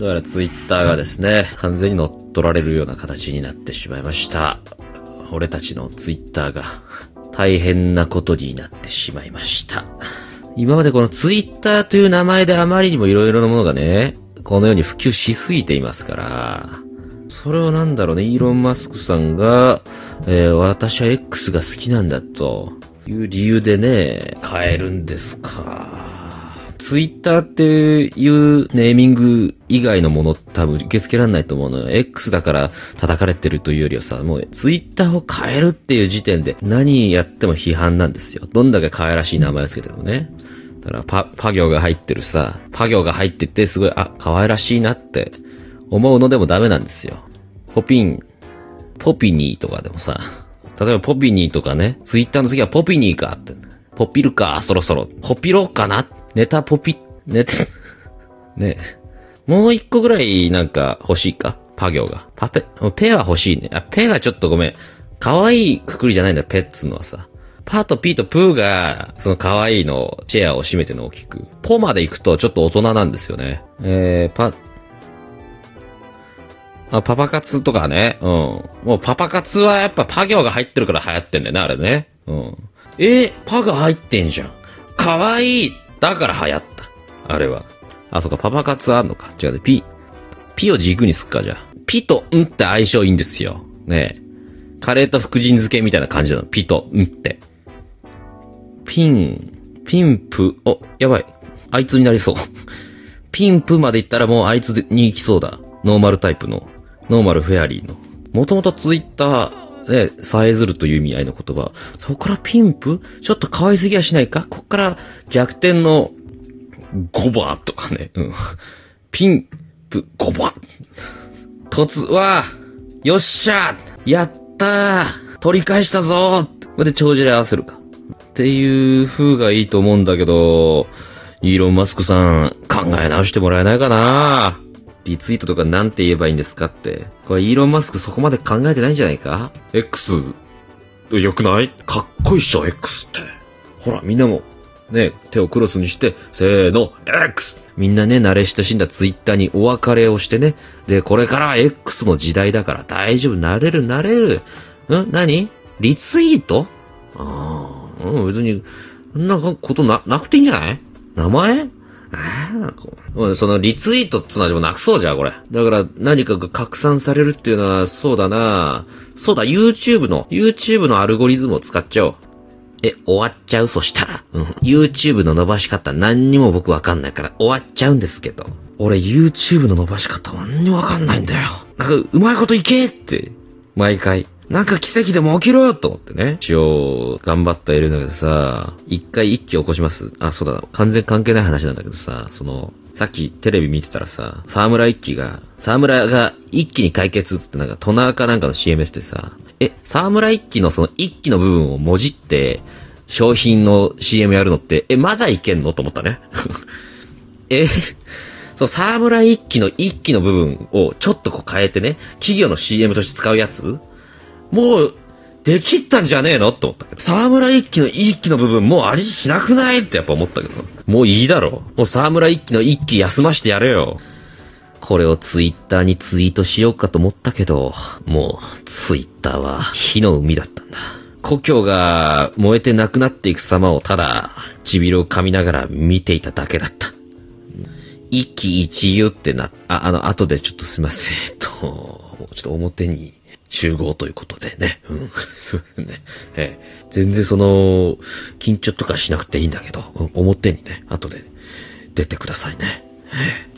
どうやらツイッターがですね、完全に乗っ取られるような形になってしまいました。俺たちのツイッターが 大変なことになってしまいました。今までこのツイッターという名前であまりにも色々なものがね、このように普及しすぎていますから、それをなんだろうね、イーロン・マスクさんが、えー私は X が好きなんだという理由でね、変えるんですか。ツイッターっていうネーミング以外のもの多分受け付けられないと思うのよ。X だから叩かれてるというよりはさ、もうツイッターを変えるっていう時点で何やっても批判なんですよ。どんだけ可愛らしい名前をつけてもね。だからパ、パ行が入ってるさ、パ行が入っててすごい、あ、可愛らしいなって思うのでもダメなんですよ。ポピン、ポピニーとかでもさ、例えばポピニーとかね、ツイッターの次はポピニーかって。ポピるか、そろそろ。ポピろうかなってネタポピ、ネタ、ね。もう一個ぐらいなんか欲しいか？パ行が。パペ、ペは欲しいね。あ、ペがちょっとごめん。可愛いくくりじゃないんだよ、ペっつうのはさ。パとピとプーが、その可愛いの、チェアを占めての大きく。ポまで行くとちょっと大人なんですよね。えー、パ、あ、パパ活とかね。うん。もうパパ活はやっぱパ行が入ってるから流行ってんだよね、あれね。うん。えパが入ってんじゃん。かわいいだから流行った。あれは。あ、そっか、パパ活あんのか。違うね。ピ、ピを軸にすっか、じゃあ。ピとんって相性いいんですよ。ねえ。カレーと福神漬けみたいな感じなの。ピとんって。ピン、ピンプ、お、やばい。あいつになりそう。ピンプまで行ったらもうあいつに行きそうだ。ノーマルタイプの。ノーマルフェアリーの。もともとツイッター、ね、さえずるという意味合いの言葉。そこからピンプ？ちょっと可愛すぎやしないか？こっから逆転の5番とかね。うん。ピンプ5番。突、わあよっしゃやったー取り返したぞーこれで帳尻合わせるか。っていう風がいいと思うんだけど、イーロン・マスクさん、考え直してもらえないかなリツイートとかなんて言えばいいんですかって。これイーロン・マスクそこまで考えてないんじゃないか ?X、よくない？かっこいいっしょ、X って。ほら、みんなも、ね、手をクロスにして、せーの、X! みんなね、慣れ親しんだツイッターにお別れをしてね。で、これからは X の時代だから大丈夫、慣れる、慣れる。ん？何？リツイート？ああ、うん、別に、そんなことな、なくていいんじゃない？名前？そのリツイートっつうのはもなくそうじゃん、これ。だから何かが拡散されるっていうのは、そうだなそうだ、YouTube の、YouTube のアルゴリズムを使っちゃおう。え、終わっちゃう？そしたら。うん。YouTube の伸ばし方何にも僕わかんないから終わっちゃうんですけど。俺 YouTube の伸ばし方何にもわかんないんだよ。なんか、うまいこといけって。毎回。なんか奇跡でも起きろよと思ってね。一応、頑張ってはいるんだけどさ、一回一気起こします。あ、そうだ、完全関係ない話なんだけどさ、その、さっきテレビ見てたらさ、沢村一輝が、沢村が一気に解決っつってなんかトナーかなんかの CMS でさ、え、沢村一輝のその一気の部分をもじって、商品の CM やるのって、え、まだいけんのと思ったね。え、そう、沢村一輝の一気の部分をちょっとこう変えてね、企業の CM として使うやつもう、できったんじゃねえの？って思ったけど。沢村一輝の一輝の部分もう味しなくない？ってやっぱ思ったけど。もういいだろ。もう沢村一輝の一輝休ましてやれよ。これをツイッターにツイートしようかと思ったけど、もうツイッターは火の海だったんだ。故郷が燃えてなくなっていく様をただ唇を噛みながら見ていただけだった。一喜一憂ってな、あ、あの、後でちょっとすいません。えっと、もうちょっと表に集合ということでね。うん。すいませんね。ええ全然その、緊張とかしなくていいんだけど、うん表にね、後で出てくださいね。えー